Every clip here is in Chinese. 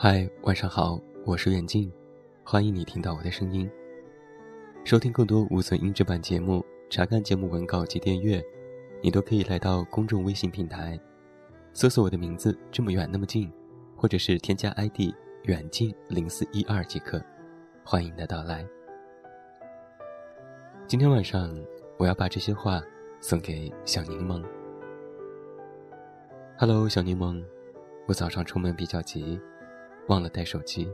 嗨，晚上好，我是远近，欢迎你听到我的声音。收听更多无损音质版节目，查看节目文稿及订阅，你都可以来到公众微信平台，搜索我的名字“这么远那么近”，或者是添加 ID“ 远近零四一二”即可。欢迎你的到来。今天晚上，我要把这些话送给小柠檬。Hello，小柠檬，我早上出门比较急，忘了带手机。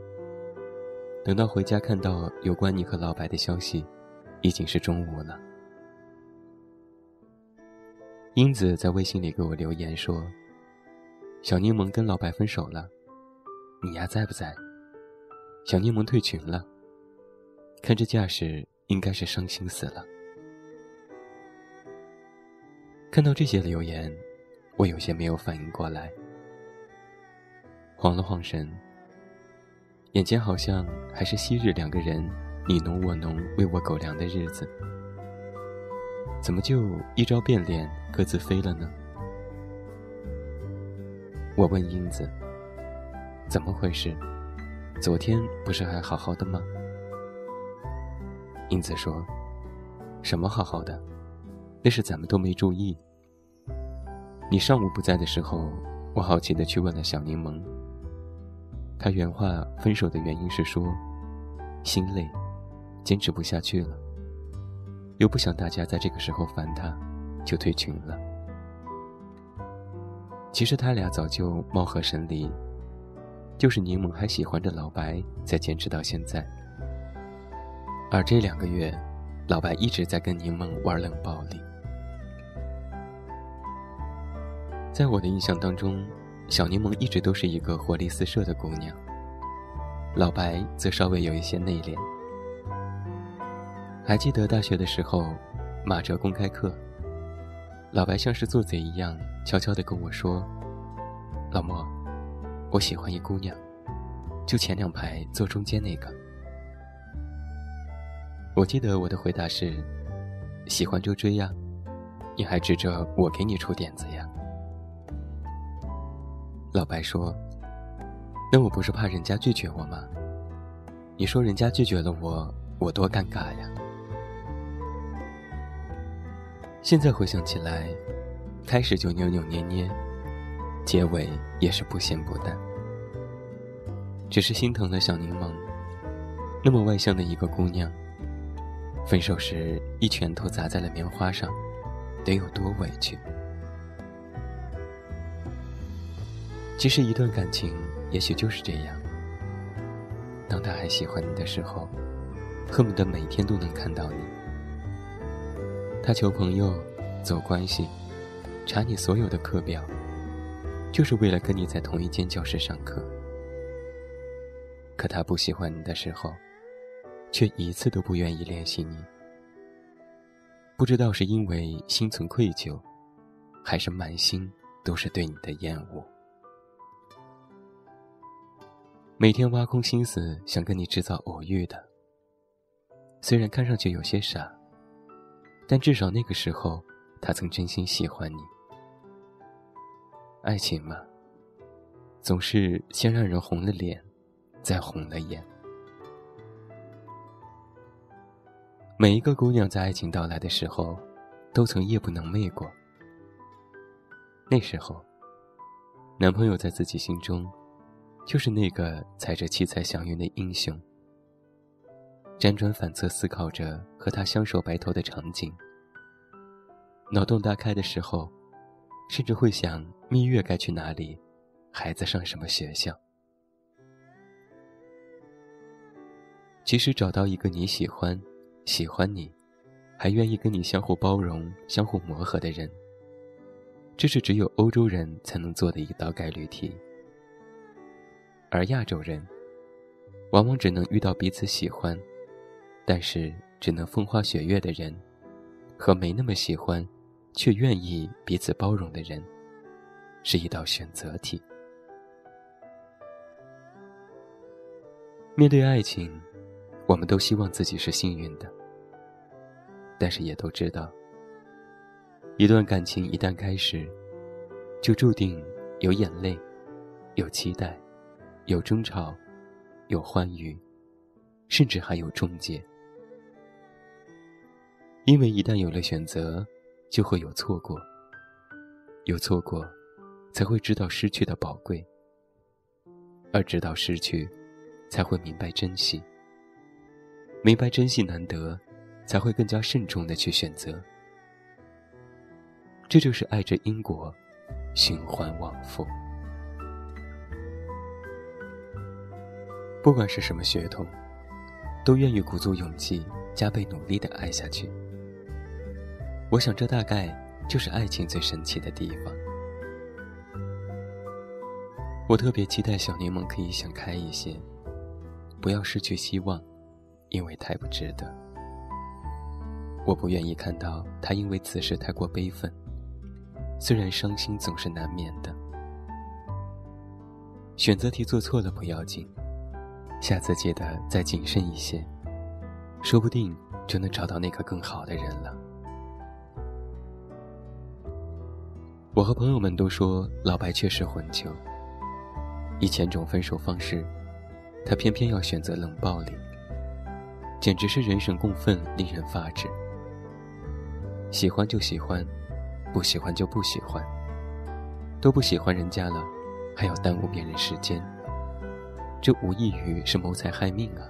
等到回家看到有关你和老白的消息，已经是中午了。英子在微信里给我留言说：“小柠檬跟老白分手了，你丫在不在？”小柠檬退群了。看这架势，应该是伤心死了。看到这些留言。我有些没有反应过来，晃了晃神，眼前好像还是昔日两个人你侬我侬、喂我狗粮的日子，怎么就一朝变脸，各自飞了呢？我问英子：“怎么回事？昨天不是还好好的吗？”英子说：“什么好好的？那是咱们都没注意。”你上午不在的时候，我好奇的去问了小柠檬。他原话分手的原因是说，心累，坚持不下去了，又不想大家在这个时候烦他，就退群了。其实他俩早就貌合神离，就是柠檬还喜欢着老白，才坚持到现在。而这两个月，老白一直在跟柠檬玩冷暴力。在我的印象当中，小柠檬一直都是一个活力四射的姑娘。老白则稍微有一些内敛。还记得大学的时候，马哲公开课，老白像是做贼一样，悄悄地跟我说：“老莫，我喜欢一姑娘，就前两排坐中间那个。”我记得我的回答是：“喜欢就追呀，你还指着我给你出点子呀？”老白说：“那我不是怕人家拒绝我吗？你说人家拒绝了我，我多尴尬呀！”现在回想起来，开始就扭扭捏捏，结尾也是不咸不淡。只是心疼了小柠檬，那么外向的一个姑娘，分手时一拳头砸在了棉花上，得有多委屈？其实，一段感情也许就是这样。当他还喜欢你的时候，恨不得每天都能看到你。他求朋友、走关系、查你所有的课表，就是为了跟你在同一间教室上课。可他不喜欢你的时候，却一次都不愿意联系你。不知道是因为心存愧疚，还是满心都是对你的厌恶。每天挖空心思想跟你制造偶遇的，虽然看上去有些傻，但至少那个时候他曾真心喜欢你。爱情嘛，总是先让人红了脸，再红了眼。每一个姑娘在爱情到来的时候，都曾夜不能寐过。那时候，男朋友在自己心中。就是那个踩着七彩祥云的英雄，辗转反侧思考着和他相守白头的场景。脑洞大开的时候，甚至会想蜜月该去哪里，孩子上什么学校。其实找到一个你喜欢、喜欢你，还愿意跟你相互包容、相互磨合的人，这是只有欧洲人才能做的一道概率题。而亚洲人，往往只能遇到彼此喜欢，但是只能风花雪月的人，和没那么喜欢，却愿意彼此包容的人，是一道选择题。面对爱情，我们都希望自己是幸运的，但是也都知道，一段感情一旦开始，就注定有眼泪，有期待。有争吵，有欢愉，甚至还有终结。因为一旦有了选择，就会有错过。有错过，才会知道失去的宝贵；而直到失去，才会明白珍惜。明白珍惜难得，才会更加慎重的去选择。这就是爱着因果，循环往复。不管是什么血统，都愿意鼓足勇气，加倍努力的爱下去。我想，这大概就是爱情最神奇的地方。我特别期待小柠檬可以想开一些，不要失去希望。因为太不值得，我不愿意看到他因为此事太过悲愤。虽然伤心总是难免的，选择题做错了不要紧，下次记得再谨慎一些，说不定就能找到那个更好的人了。我和朋友们都说老白确实混球，以前种分手方式，他偏偏要选择冷暴力。简直是人神共愤，令人发指。喜欢就喜欢，不喜欢就不喜欢。都不喜欢人家了，还要耽误别人时间，这无异于是谋财害命啊！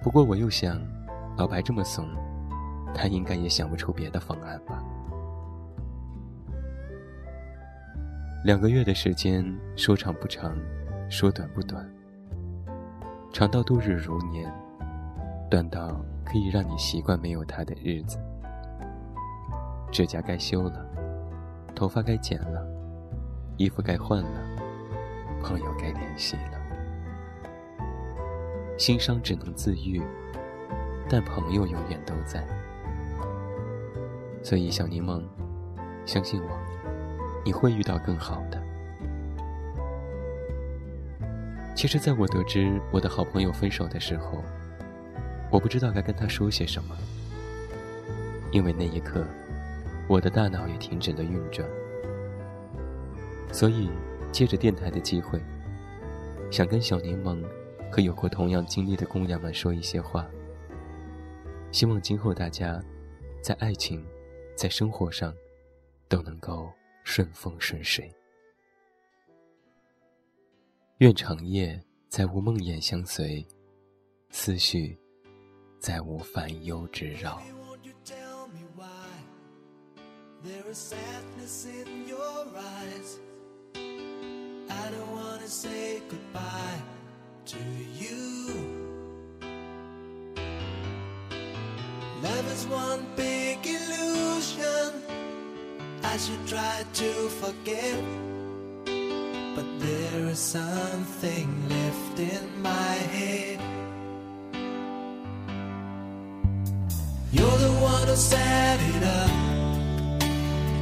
不过我又想，老白这么怂，他应该也想不出别的方案吧？两个月的时间，说长不长，说短不短。长到度日如年，短到可以让你习惯没有他的日子。指甲该修了，头发该剪了，衣服该换了，朋友该联系了。心伤只能自愈，但朋友永远都在。所以，小柠檬，相信我，你会遇到更好的。其实，在我得知我的好朋友分手的时候，我不知道该跟他说些什么，因为那一刻，我的大脑也停止了运转。所以，借着电台的机会，想跟小柠檬和有过同样经历的姑娘们说一些话。希望今后大家，在爱情，在生活上，都能够顺风顺水。愿长夜再无梦魇相随，思绪再无烦忧之扰。I don't wanna say goodbye to you. Love is one big illusion. I should try to forget, but there is something left in my head. You're the one who set it up.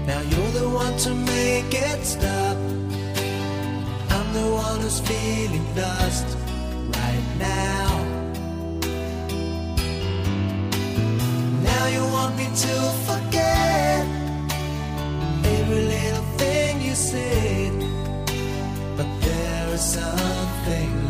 Now you're the one to make it stop. The feeling lost right now. Now you want me to forget every little thing you said but there is something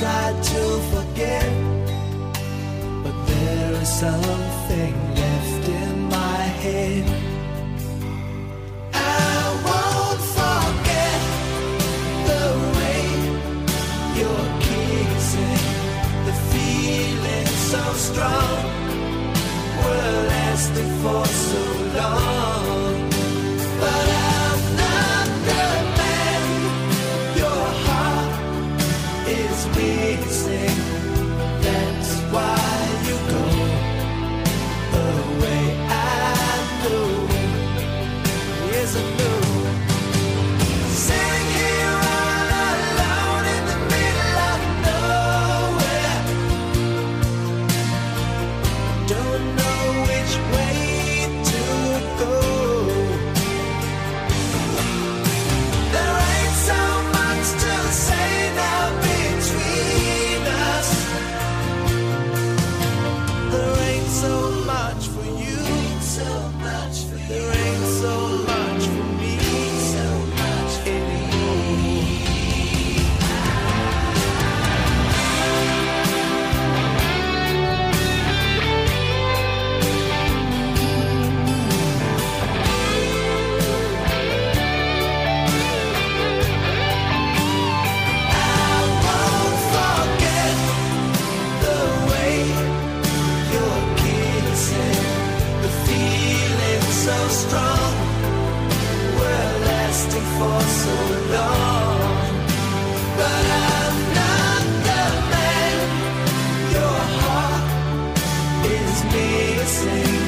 tried to forget, but there is something left in my head. I won't forget the kissing, the feeling so strong, lasting for so long. Say.